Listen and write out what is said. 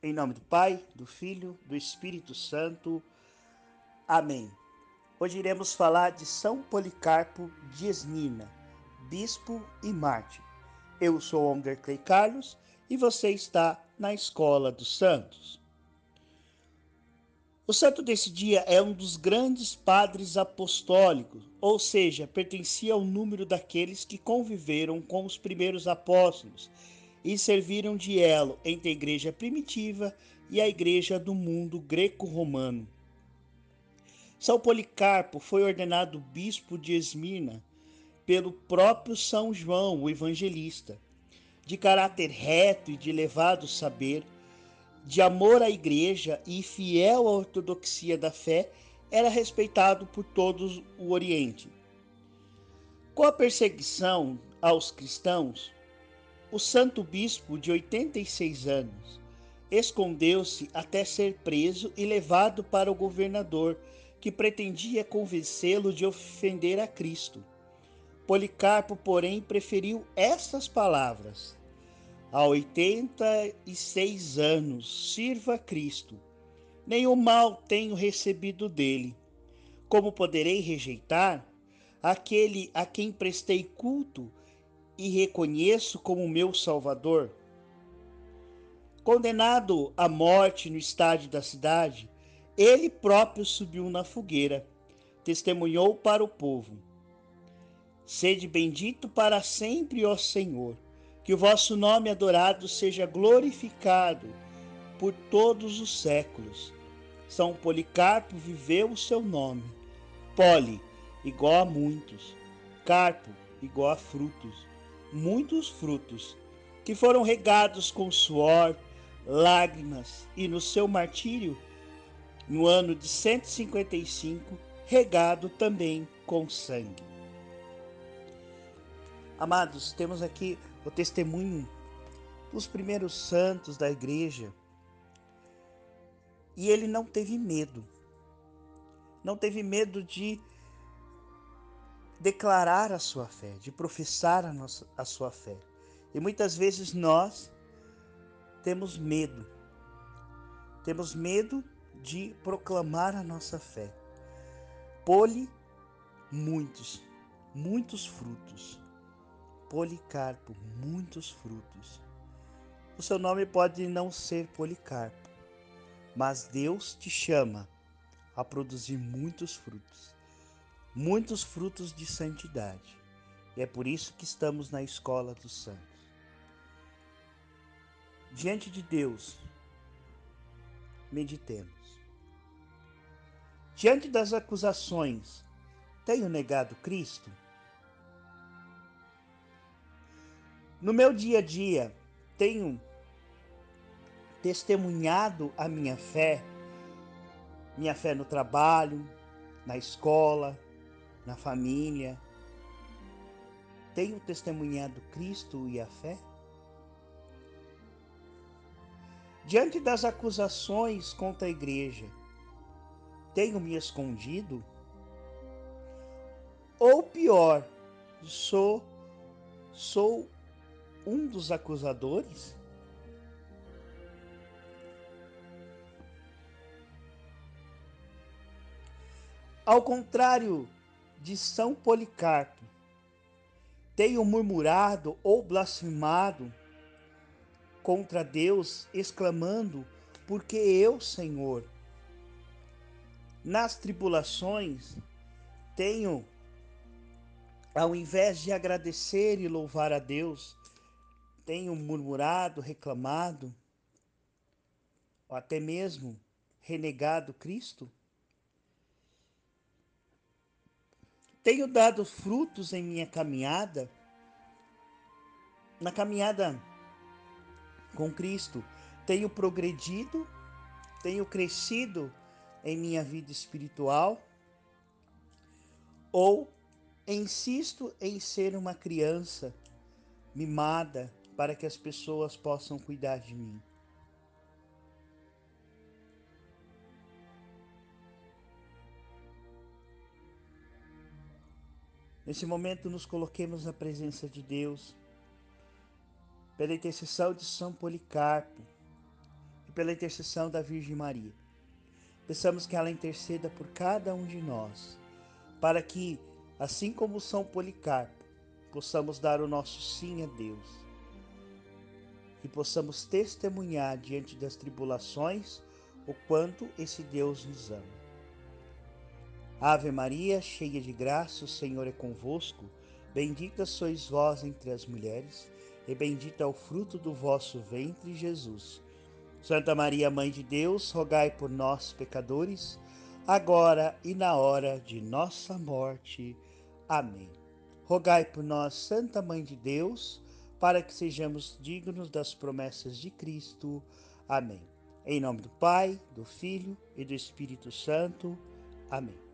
Em nome do Pai, do Filho, do Espírito Santo. Amém. Hoje iremos falar de São Policarpo de Esmina, bispo e mártir. Eu sou Onger Clay Carlos e você está na Escola dos Santos. O santo desse dia é um dos grandes padres apostólicos, ou seja, pertencia ao número daqueles que conviveram com os primeiros apóstolos e serviram de elo entre a igreja primitiva e a igreja do mundo greco-romano. São Policarpo foi ordenado bispo de Esmirna pelo próprio São João, o evangelista. De caráter reto e de elevado saber, de amor à igreja e fiel à ortodoxia da fé, era respeitado por todos o Oriente. Com a perseguição aos cristãos, o santo bispo, de 86 anos, escondeu-se até ser preso e levado para o governador, que pretendia convencê-lo de ofender a Cristo. Policarpo, porém, preferiu estas palavras: Há 86 anos sirva a Cristo. Nenhum mal tenho recebido dele. Como poderei rejeitar aquele a quem prestei culto e reconheço como meu Salvador. Condenado à morte no estádio da cidade, ele próprio subiu na fogueira, testemunhou para o povo: Sede bendito para sempre, ó Senhor, que o vosso nome adorado seja glorificado por todos os séculos. São Policarpo viveu o seu nome. Poli, igual a muitos. Carpo, igual a frutos muitos frutos, que foram regados com suor, lágrimas e no seu martírio, no ano de 155, regado também com sangue. Amados, temos aqui o testemunho dos primeiros santos da igreja. E ele não teve medo. Não teve medo de declarar a sua fé, de professar a, nossa, a sua fé. E muitas vezes nós temos medo, temos medo de proclamar a nossa fé. Poli, muitos, muitos frutos. Policarpo, muitos frutos. O seu nome pode não ser Policarpo, mas Deus te chama a produzir muitos frutos muitos frutos de santidade. E é por isso que estamos na escola dos santos. Diante de Deus, meditemos. Diante das acusações, tenho negado Cristo? No meu dia a dia, tenho testemunhado a minha fé, minha fé no trabalho, na escola, na família? Tenho testemunhado Cristo e a fé? Diante das acusações contra a igreja, tenho me escondido? Ou pior, sou sou um dos acusadores? Ao contrário de São Policarpo. Tenho murmurado ou blasfemado contra Deus, exclamando: Porque eu, Senhor? Nas tribulações, tenho, ao invés de agradecer e louvar a Deus, tenho murmurado, reclamado, ou até mesmo renegado Cristo? Tenho dado frutos em minha caminhada, na caminhada com Cristo. Tenho progredido, tenho crescido em minha vida espiritual, ou insisto em ser uma criança mimada para que as pessoas possam cuidar de mim. Nesse momento, nos coloquemos na presença de Deus, pela intercessão de São Policarpo, e pela intercessão da Virgem Maria, peçamos que ela interceda por cada um de nós, para que, assim como São Policarpo, possamos dar o nosso sim a Deus e possamos testemunhar diante das tribulações o quanto esse Deus nos ama. Ave Maria, cheia de graça, o Senhor é convosco. Bendita sois vós entre as mulheres, e bendito é o fruto do vosso ventre, Jesus. Santa Maria, Mãe de Deus, rogai por nós, pecadores, agora e na hora de nossa morte. Amém. Rogai por nós, Santa Mãe de Deus, para que sejamos dignos das promessas de Cristo. Amém. Em nome do Pai, do Filho e do Espírito Santo. Amém.